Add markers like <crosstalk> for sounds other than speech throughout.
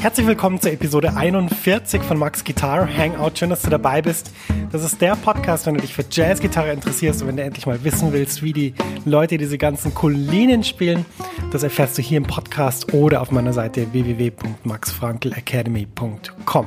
Herzlich willkommen zur Episode 41 von Max Guitar Hangout. Schön, dass du dabei bist. Das ist der Podcast, wenn du dich für Jazzgitarre interessierst und wenn du endlich mal wissen willst, wie die Leute diese ganzen coolen Linien spielen. Das erfährst du hier im Podcast oder auf meiner Seite www.maxfrankelacademy.com.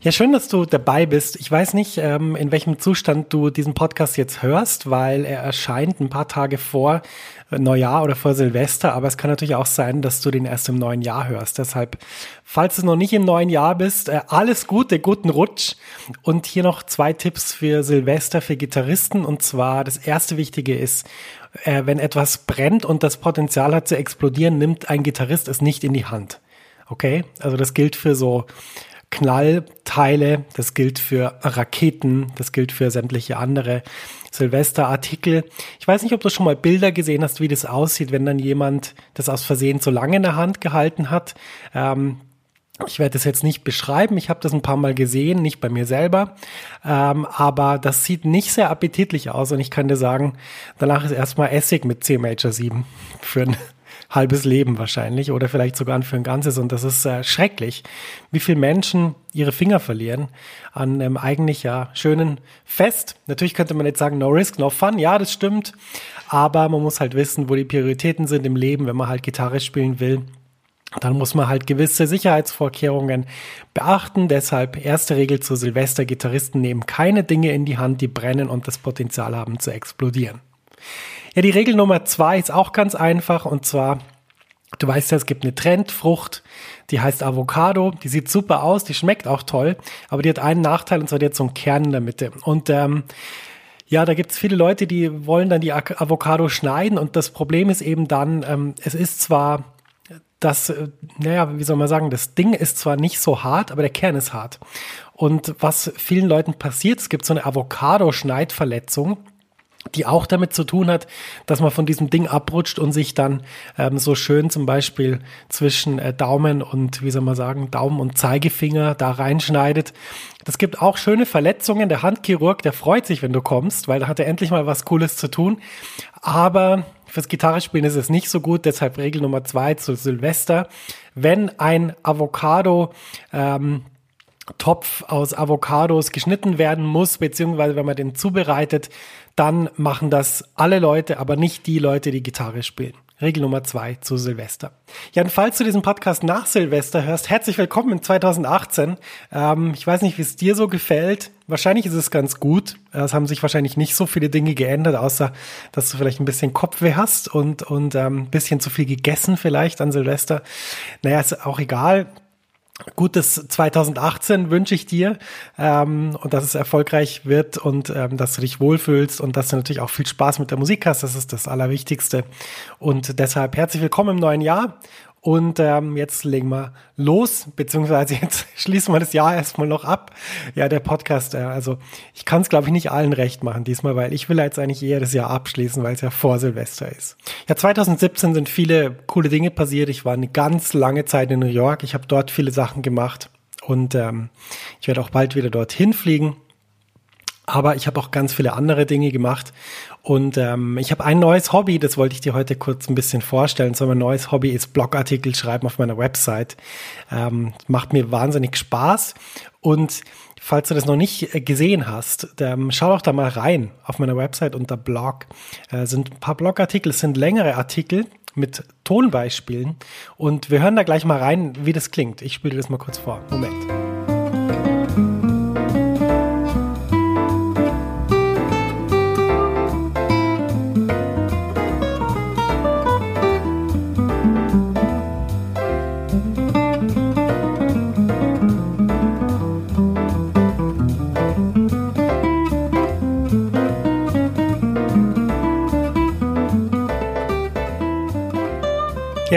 Ja, schön, dass du dabei bist. Ich weiß nicht, ähm, in welchem Zustand du diesen Podcast jetzt hörst, weil er erscheint ein paar Tage vor Neujahr oder vor Silvester, aber es kann natürlich auch sein, dass du den erst im neuen Jahr hörst. Deshalb, falls du noch nicht im neuen Jahr bist, äh, alles Gute, guten Rutsch. Und hier noch zwei Tipps für Silvester für Gitarristen. Und zwar, das erste Wichtige ist, äh, wenn etwas brennt und das Potenzial hat zu explodieren, nimmt ein Gitarrist es nicht in die Hand. Okay? Also das gilt für so Knallteile, das gilt für Raketen, das gilt für sämtliche andere Silvesterartikel. Ich weiß nicht, ob du schon mal Bilder gesehen hast, wie das aussieht, wenn dann jemand das aus Versehen so lange in der Hand gehalten hat. Ähm, ich werde das jetzt nicht beschreiben, ich habe das ein paar Mal gesehen, nicht bei mir selber, ähm, aber das sieht nicht sehr appetitlich aus und ich kann dir sagen, danach ist erstmal Essig mit C Major 7 für ein halbes Leben wahrscheinlich oder vielleicht sogar für ein ganzes. Und das ist äh, schrecklich, wie viele Menschen ihre Finger verlieren an einem eigentlich ja schönen Fest. Natürlich könnte man jetzt sagen, no risk, no fun. Ja, das stimmt. Aber man muss halt wissen, wo die Prioritäten sind im Leben, wenn man halt Gitarre spielen will. Dann muss man halt gewisse Sicherheitsvorkehrungen beachten. Deshalb erste Regel zu Silvester. Gitarristen nehmen keine Dinge in die Hand, die brennen und das Potenzial haben zu explodieren. Ja, die Regel Nummer zwei ist auch ganz einfach und zwar, du weißt ja, es gibt eine Trendfrucht, die heißt Avocado, die sieht super aus, die schmeckt auch toll, aber die hat einen Nachteil und zwar die hat so einen Kern in der Mitte. Und ähm, ja, da gibt es viele Leute, die wollen dann die Avocado schneiden und das Problem ist eben dann, ähm, es ist zwar das, äh, naja, wie soll man sagen, das Ding ist zwar nicht so hart, aber der Kern ist hart. Und was vielen Leuten passiert, es gibt so eine Avocado-Schneidverletzung die auch damit zu tun hat, dass man von diesem Ding abrutscht und sich dann ähm, so schön zum Beispiel zwischen äh, Daumen und, wie soll man sagen, Daumen und Zeigefinger da reinschneidet. Das gibt auch schöne Verletzungen. Der Handchirurg, der freut sich, wenn du kommst, weil da hat er endlich mal was Cooles zu tun. Aber fürs Gitarrespielen ist es nicht so gut, deshalb Regel Nummer zwei zu Silvester. Wenn ein Avocado ähm, Topf aus Avocados geschnitten werden muss, beziehungsweise wenn man den zubereitet, dann machen das alle Leute, aber nicht die Leute, die Gitarre spielen. Regel Nummer zwei zu Silvester. Ja, und falls du diesen Podcast nach Silvester hörst, herzlich willkommen in 2018. Ähm, ich weiß nicht, wie es dir so gefällt. Wahrscheinlich ist es ganz gut. Es haben sich wahrscheinlich nicht so viele Dinge geändert, außer dass du vielleicht ein bisschen Kopfweh hast und, und ähm, ein bisschen zu viel gegessen vielleicht an Silvester. Naja, ist auch egal gutes 2018 wünsche ich dir ähm, und dass es erfolgreich wird und ähm, dass du dich wohlfühlst und dass du natürlich auch viel Spaß mit der Musik hast. Das ist das Allerwichtigste. Und deshalb herzlich willkommen im neuen Jahr und ähm, jetzt legen wir los, beziehungsweise <laughs> jetzt schließen wir das Jahr erstmal noch ab. Ja, der Podcast, äh, also ich kann es, glaube ich, nicht allen recht machen diesmal, weil ich will jetzt eigentlich eher das Jahr abschließen, weil es ja vor Silvester ist. Ja, 2017 sind viele coole Dinge passiert. Ich war eine ganz lange Zeit in New York. Ich habe dort viele Sachen gemacht. und ähm, ich werde auch bald wieder dorthin fliegen. Aber ich habe auch ganz viele andere Dinge gemacht. Und ähm, ich habe ein neues Hobby, das wollte ich dir heute kurz ein bisschen vorstellen. So mein neues Hobby ist Blogartikel schreiben auf meiner Website. Ähm, macht mir wahnsinnig Spaß. Und falls du das noch nicht äh, gesehen hast, ähm, schau doch da mal rein auf meiner Website unter Blog. Äh, sind ein paar Blogartikel, es sind längere Artikel mit Tonbeispielen. Und wir hören da gleich mal rein, wie das klingt. Ich spiele das mal kurz vor. Moment.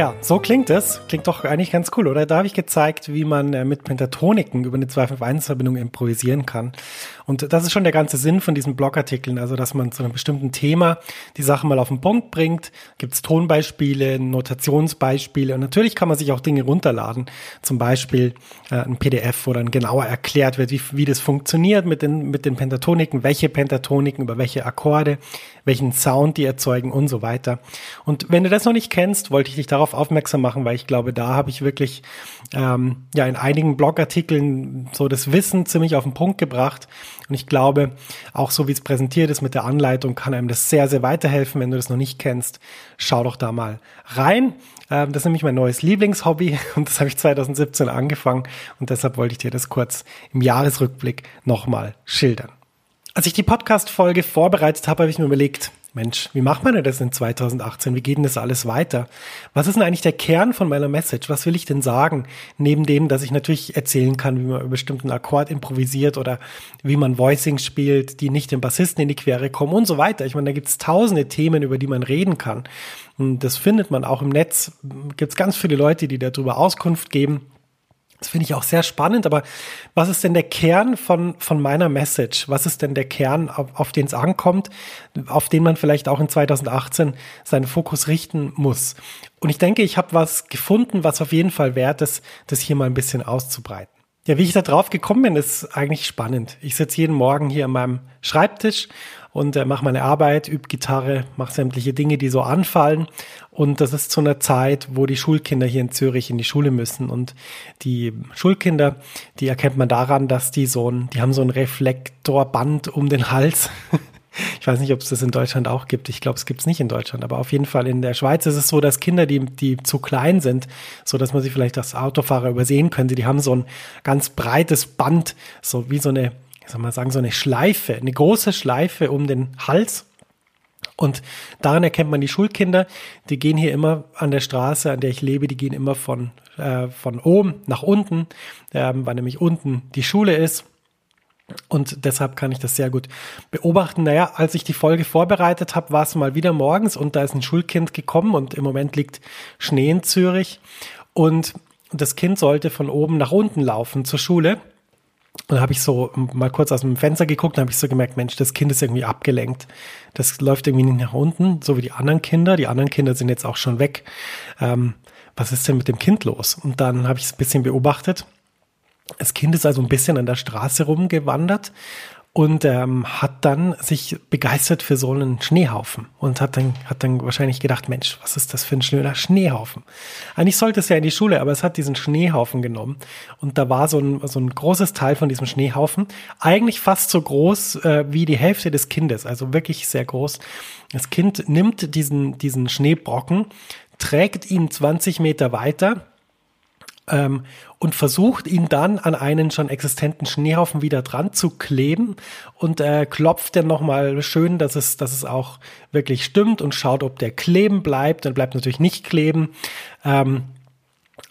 Ja, so klingt es. Klingt doch eigentlich ganz cool, oder? Da habe ich gezeigt, wie man äh, mit Pentatoniken über eine 251-Verbindung improvisieren kann. Und das ist schon der ganze Sinn von diesen Blogartikeln, also dass man zu einem bestimmten Thema die Sachen mal auf den Punkt bringt. Gibt es Tonbeispiele, Notationsbeispiele und natürlich kann man sich auch Dinge runterladen. Zum Beispiel äh, ein PDF, wo dann genauer erklärt wird, wie, wie das funktioniert mit den, mit den Pentatoniken, welche Pentatoniken, über welche Akkorde, welchen Sound die erzeugen und so weiter. Und wenn du das noch nicht kennst, wollte ich dich darauf aufmerksam machen, weil ich glaube, da habe ich wirklich ähm, ja in einigen Blogartikeln so das Wissen ziemlich auf den Punkt gebracht. Und ich glaube, auch so wie es präsentiert ist mit der Anleitung, kann einem das sehr, sehr weiterhelfen. Wenn du das noch nicht kennst, schau doch da mal rein. Ähm, das ist nämlich mein neues Lieblingshobby <laughs> und das habe ich 2017 angefangen und deshalb wollte ich dir das kurz im Jahresrückblick nochmal schildern. Als ich die Podcast-Folge vorbereitet habe, habe ich mir überlegt, Mensch, wie macht man denn das in 2018? Wie geht denn das alles weiter? Was ist denn eigentlich der Kern von meiner Message? Was will ich denn sagen? Neben dem, dass ich natürlich erzählen kann, wie man über bestimmten Akkord improvisiert oder wie man Voicing spielt, die nicht dem Bassisten in die Quere kommen und so weiter. Ich meine, da gibt es tausende Themen, über die man reden kann. Und das findet man auch im Netz. Gibt es ganz viele Leute, die darüber Auskunft geben. Das finde ich auch sehr spannend, aber was ist denn der Kern von, von meiner Message? Was ist denn der Kern, auf, auf den es ankommt, auf den man vielleicht auch in 2018 seinen Fokus richten muss? Und ich denke, ich habe was gefunden, was auf jeden Fall wert ist, das hier mal ein bisschen auszubreiten. Ja, wie ich da drauf gekommen bin, ist eigentlich spannend. Ich sitze jeden Morgen hier an meinem Schreibtisch und äh, mache meine Arbeit, übe Gitarre, mache sämtliche Dinge, die so anfallen. Und das ist zu einer Zeit, wo die Schulkinder hier in Zürich in die Schule müssen. Und die Schulkinder, die erkennt man daran, dass die so ein, die haben so ein Reflektorband um den Hals. <laughs> Ich weiß nicht, ob es das in Deutschland auch gibt. Ich glaube, es gibt es nicht in Deutschland. Aber auf jeden Fall in der Schweiz ist es so, dass Kinder, die, die zu klein sind, so dass man sie vielleicht als Autofahrer übersehen könnte, die haben so ein ganz breites Band, so wie so eine soll man sagen, so eine Schleife, eine große Schleife um den Hals. Und daran erkennt man die Schulkinder, die gehen hier immer an der Straße, an der ich lebe, die gehen immer von, äh, von oben nach unten, äh, weil nämlich unten die Schule ist. Und deshalb kann ich das sehr gut beobachten. Naja, als ich die Folge vorbereitet habe, war es mal wieder morgens und da ist ein Schulkind gekommen und im Moment liegt Schnee in Zürich. Und das Kind sollte von oben nach unten laufen zur Schule. Und da habe ich so mal kurz aus dem Fenster geguckt und habe ich so gemerkt, Mensch, das Kind ist irgendwie abgelenkt. Das läuft irgendwie nicht nach unten, so wie die anderen Kinder. Die anderen Kinder sind jetzt auch schon weg. Ähm, was ist denn mit dem Kind los? Und dann habe ich es ein bisschen beobachtet. Das Kind ist also ein bisschen an der Straße rumgewandert und ähm, hat dann sich begeistert für so einen Schneehaufen und hat dann, hat dann wahrscheinlich gedacht, Mensch, was ist das für ein schöner Schneehaufen? Eigentlich sollte es ja in die Schule, aber es hat diesen Schneehaufen genommen und da war so ein, so ein großes Teil von diesem Schneehaufen, eigentlich fast so groß äh, wie die Hälfte des Kindes, also wirklich sehr groß. Das Kind nimmt diesen, diesen Schneebrocken, trägt ihn 20 Meter weiter ähm, und versucht ihn dann an einen schon existenten Schneehaufen wieder dran zu kleben und äh, klopft dann nochmal schön, dass es, dass es auch wirklich stimmt und schaut, ob der kleben bleibt. Dann bleibt natürlich nicht kleben. Ähm,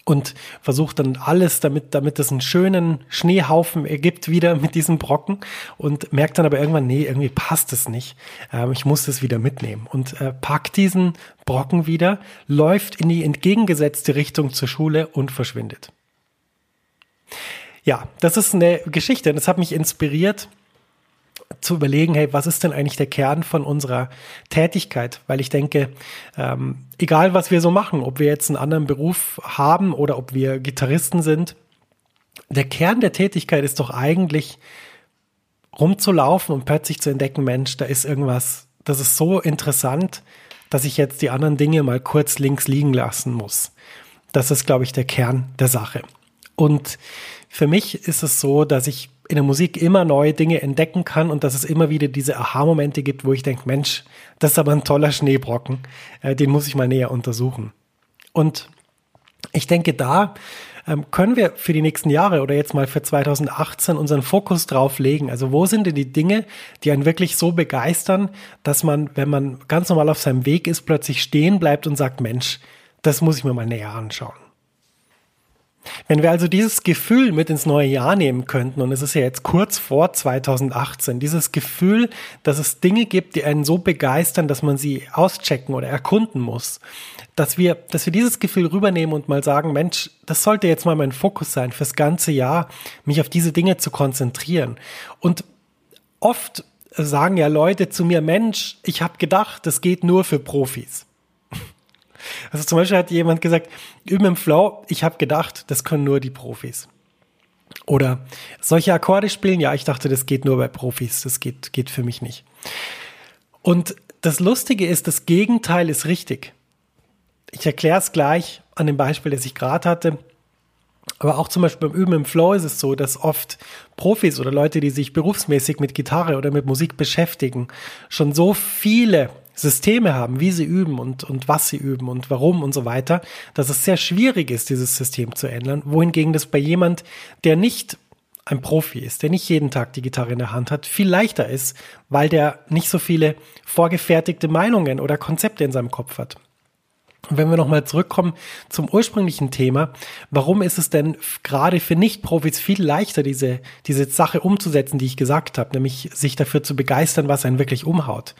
und versucht dann alles, damit, damit es einen schönen Schneehaufen ergibt, wieder mit diesem Brocken und merkt dann aber irgendwann, nee, irgendwie passt es nicht. Ähm, ich muss das wieder mitnehmen und äh, packt diesen Brocken wieder, läuft in die entgegengesetzte Richtung zur Schule und verschwindet. Ja, das ist eine Geschichte und das hat mich inspiriert, zu überlegen, hey, was ist denn eigentlich der Kern von unserer Tätigkeit? Weil ich denke, ähm, egal was wir so machen, ob wir jetzt einen anderen Beruf haben oder ob wir Gitarristen sind, der Kern der Tätigkeit ist doch eigentlich rumzulaufen und plötzlich zu entdecken, Mensch, da ist irgendwas, das ist so interessant, dass ich jetzt die anderen Dinge mal kurz links liegen lassen muss. Das ist, glaube ich, der Kern der Sache. Und für mich ist es so, dass ich in der Musik immer neue Dinge entdecken kann und dass es immer wieder diese Aha-Momente gibt, wo ich denke, Mensch, das ist aber ein toller Schneebrocken, äh, den muss ich mal näher untersuchen. Und ich denke, da ähm, können wir für die nächsten Jahre oder jetzt mal für 2018 unseren Fokus drauf legen? Also wo sind denn die Dinge, die einen wirklich so begeistern, dass man, wenn man ganz normal auf seinem Weg ist, plötzlich stehen bleibt und sagt, Mensch, das muss ich mir mal näher anschauen. Wenn wir also dieses Gefühl mit ins neue Jahr nehmen könnten, und es ist ja jetzt kurz vor 2018, dieses Gefühl, dass es Dinge gibt, die einen so begeistern, dass man sie auschecken oder erkunden muss, dass wir, dass wir dieses Gefühl rübernehmen und mal sagen, Mensch, das sollte jetzt mal mein Fokus sein, fürs ganze Jahr, mich auf diese Dinge zu konzentrieren. Und oft sagen ja Leute zu mir, Mensch, ich habe gedacht, das geht nur für Profis. Also zum Beispiel hat jemand gesagt, üben im Flow, ich habe gedacht, das können nur die Profis. Oder solche Akkorde spielen, ja, ich dachte, das geht nur bei Profis, das geht, geht für mich nicht. Und das Lustige ist, das Gegenteil ist richtig. Ich erkläre es gleich an dem Beispiel, das ich gerade hatte. Aber auch zum Beispiel beim Üben im Flow ist es so, dass oft Profis oder Leute, die sich berufsmäßig mit Gitarre oder mit Musik beschäftigen, schon so viele Systeme haben, wie sie üben und, und was sie üben und warum und so weiter, dass es sehr schwierig ist, dieses System zu ändern. Wohingegen das bei jemand, der nicht ein Profi ist, der nicht jeden Tag die Gitarre in der Hand hat, viel leichter ist, weil der nicht so viele vorgefertigte Meinungen oder Konzepte in seinem Kopf hat. Und wenn wir nochmal zurückkommen zum ursprünglichen Thema, warum ist es denn gerade für Nicht-Profis viel leichter, diese, diese Sache umzusetzen, die ich gesagt habe, nämlich sich dafür zu begeistern, was einen wirklich umhaut?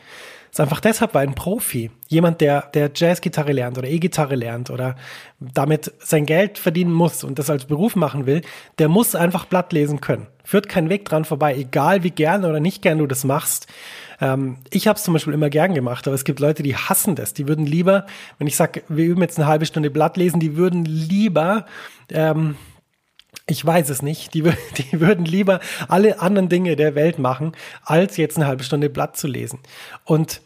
Ist einfach deshalb, weil ein Profi, jemand, der, der Jazzgitarre lernt oder E-Gitarre lernt oder damit sein Geld verdienen muss und das als Beruf machen will, der muss einfach Blatt lesen können. Führt kein Weg dran vorbei, egal wie gern oder nicht gern du das machst. Ähm, ich habe es zum Beispiel immer gern gemacht, aber es gibt Leute, die hassen das. Die würden lieber, wenn ich sage, wir üben jetzt eine halbe Stunde Blatt lesen, die würden lieber ähm, ich weiß es nicht. Die, <laughs> die würden lieber alle anderen Dinge der Welt machen, als jetzt eine halbe Stunde Blatt zu lesen. Und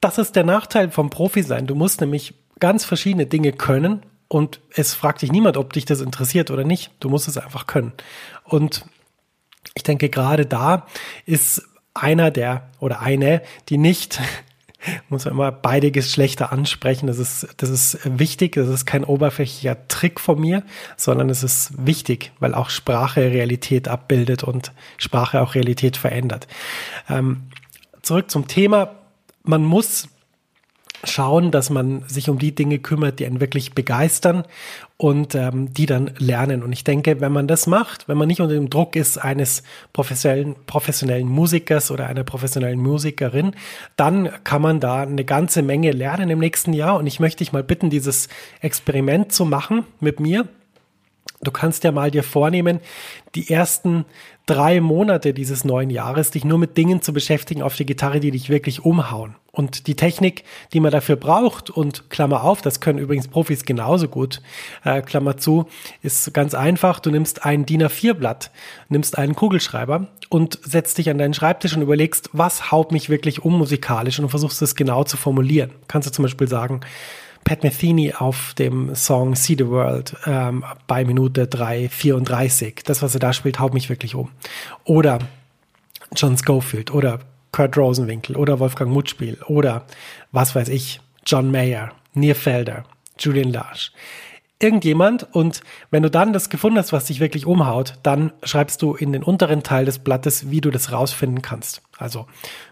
das ist der Nachteil vom Profi sein. Du musst nämlich ganz verschiedene Dinge können und es fragt dich niemand, ob dich das interessiert oder nicht. Du musst es einfach können. Und ich denke, gerade da ist einer der oder eine, die nicht muss man immer beide Geschlechter ansprechen. Das ist, das ist wichtig. Das ist kein oberflächlicher Trick von mir, sondern es ist wichtig, weil auch Sprache Realität abbildet und Sprache auch Realität verändert. Ähm, zurück zum Thema. Man muss schauen, dass man sich um die Dinge kümmert, die einen wirklich begeistern und ähm, die dann lernen. Und ich denke, wenn man das macht, wenn man nicht unter dem Druck ist eines professionellen, professionellen Musikers oder einer professionellen Musikerin, dann kann man da eine ganze Menge lernen im nächsten Jahr. Und ich möchte dich mal bitten, dieses Experiment zu machen mit mir. Du kannst ja mal dir vornehmen, die ersten drei Monate dieses neuen Jahres dich nur mit Dingen zu beschäftigen auf der Gitarre, die dich wirklich umhauen. Und die Technik, die man dafür braucht, und Klammer auf, das können übrigens Profis genauso gut, äh, Klammer zu, ist ganz einfach. Du nimmst ein DIN A4-Blatt, nimmst einen Kugelschreiber und setzt dich an deinen Schreibtisch und überlegst, was haut mich wirklich um musikalisch und versuchst es genau zu formulieren. Kannst du zum Beispiel sagen, Pat Metheny auf dem Song See the World ähm, bei Minute 3,34. Das, was er da spielt, haut mich wirklich um. Oder John Schofield oder Kurt Rosenwinkel oder Wolfgang Mutspiel oder was weiß ich, John Mayer, Nir Felder, Julian Larsch irgendjemand und wenn du dann das gefunden hast, was dich wirklich umhaut, dann schreibst du in den unteren Teil des Blattes, wie du das rausfinden kannst. Also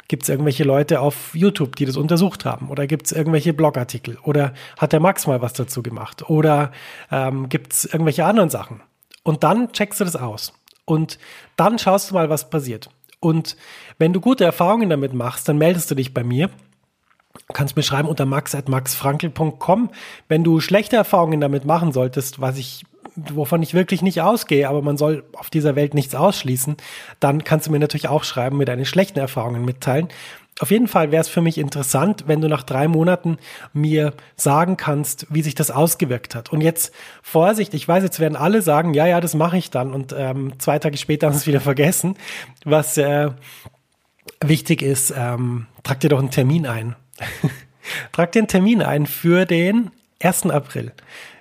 gibt es irgendwelche Leute auf YouTube, die das untersucht haben oder gibt es irgendwelche Blogartikel oder hat der Max mal was dazu gemacht oder ähm, gibt es irgendwelche anderen Sachen. Und dann checkst du das aus und dann schaust du mal, was passiert. Und wenn du gute Erfahrungen damit machst, dann meldest du dich bei mir kannst mir schreiben unter max.maxfrankel.com. Wenn du schlechte Erfahrungen damit machen solltest, was ich, wovon ich wirklich nicht ausgehe, aber man soll auf dieser Welt nichts ausschließen, dann kannst du mir natürlich auch schreiben, mir deine schlechten Erfahrungen mitteilen. Auf jeden Fall wäre es für mich interessant, wenn du nach drei Monaten mir sagen kannst, wie sich das ausgewirkt hat. Und jetzt Vorsicht, ich weiß, jetzt werden alle sagen, ja, ja, das mache ich dann. Und ähm, zwei Tage später haben sie es wieder vergessen. Was äh, wichtig ist, ähm, trag dir doch einen Termin ein. <laughs> trag einen Termin ein für den 1. April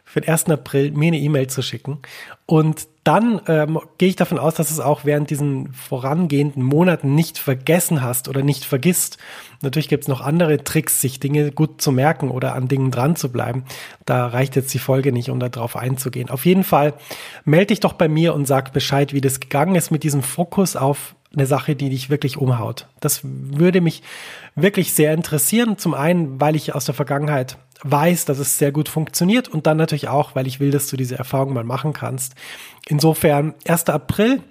für den 1. April mir eine E-Mail zu schicken. Und dann ähm, gehe ich davon aus, dass es auch während diesen vorangehenden Monaten nicht vergessen hast oder nicht vergisst. Natürlich gibt es noch andere Tricks, sich Dinge gut zu merken oder an Dingen dran zu bleiben. Da reicht jetzt die Folge nicht, um darauf einzugehen. Auf jeden Fall melde dich doch bei mir und sag Bescheid, wie das gegangen ist mit diesem Fokus auf eine Sache, die dich wirklich umhaut. Das würde mich wirklich sehr interessieren. Zum einen, weil ich aus der Vergangenheit weiß, dass es sehr gut funktioniert und dann natürlich auch, weil ich will, dass du diese Erfahrung mal machen kannst. Insofern 1. April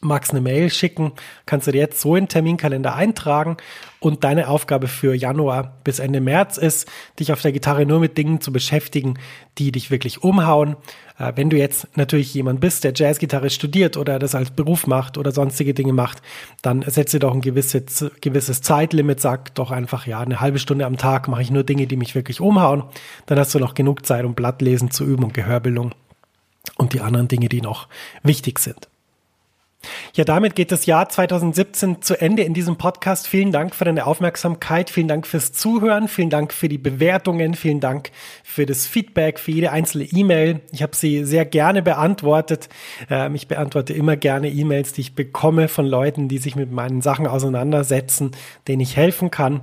magst eine Mail schicken, kannst du dir jetzt so in Terminkalender eintragen und deine Aufgabe für Januar bis Ende März ist, dich auf der Gitarre nur mit Dingen zu beschäftigen, die dich wirklich umhauen. Äh, wenn du jetzt natürlich jemand bist, der Jazzgitarre studiert oder das als Beruf macht oder sonstige Dinge macht, dann setze doch ein gewisses, gewisses Zeitlimit, sag doch einfach, ja, eine halbe Stunde am Tag mache ich nur Dinge, die mich wirklich umhauen. Dann hast du noch genug Zeit, um Blattlesen zu üben und Gehörbildung und die anderen Dinge, die noch wichtig sind. Ja, damit geht das Jahr 2017 zu Ende in diesem Podcast. Vielen Dank für deine Aufmerksamkeit, vielen Dank fürs Zuhören, vielen Dank für die Bewertungen, vielen Dank für das Feedback, für jede einzelne E-Mail. Ich habe sie sehr gerne beantwortet. Ähm, ich beantworte immer gerne E-Mails, die ich bekomme von Leuten, die sich mit meinen Sachen auseinandersetzen, denen ich helfen kann.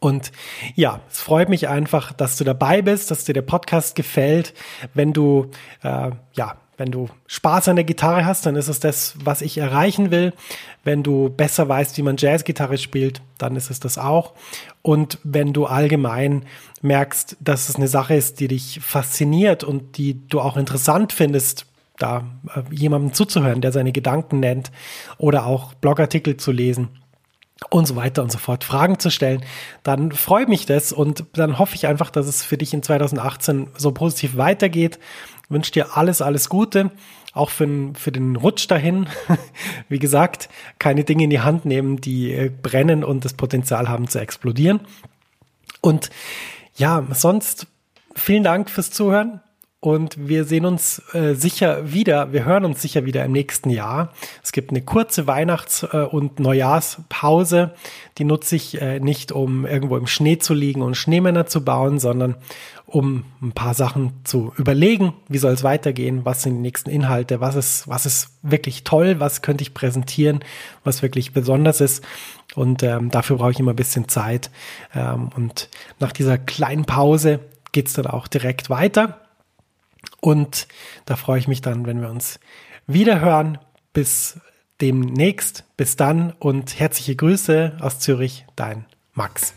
Und ja, es freut mich einfach, dass du dabei bist, dass dir der Podcast gefällt. Wenn du äh, ja wenn du Spaß an der Gitarre hast, dann ist es das, was ich erreichen will. Wenn du besser weißt, wie man Jazzgitarre spielt, dann ist es das auch. Und wenn du allgemein merkst, dass es eine Sache ist, die dich fasziniert und die du auch interessant findest, da äh, jemandem zuzuhören, der seine Gedanken nennt oder auch Blogartikel zu lesen, und so weiter und so fort, Fragen zu stellen, dann freut mich das und dann hoffe ich einfach, dass es für dich in 2018 so positiv weitergeht wünsche dir alles, alles Gute, auch für, für den Rutsch dahin. <laughs> Wie gesagt, keine Dinge in die Hand nehmen, die äh, brennen und das Potenzial haben zu explodieren. Und ja, sonst vielen Dank fürs Zuhören. Und wir sehen uns äh, sicher wieder, wir hören uns sicher wieder im nächsten Jahr. Es gibt eine kurze Weihnachts- äh, und Neujahrspause. Die nutze ich äh, nicht, um irgendwo im Schnee zu liegen und Schneemänner zu bauen, sondern um ein paar Sachen zu überlegen. Wie soll es weitergehen? Was sind die nächsten Inhalte? Was ist, was ist wirklich toll? Was könnte ich präsentieren? Was wirklich besonders ist? Und ähm, dafür brauche ich immer ein bisschen Zeit. Ähm, und nach dieser kleinen Pause geht's dann auch direkt weiter. Und da freue ich mich dann, wenn wir uns wieder hören. Bis demnächst. Bis dann und herzliche Grüße aus Zürich, dein Max.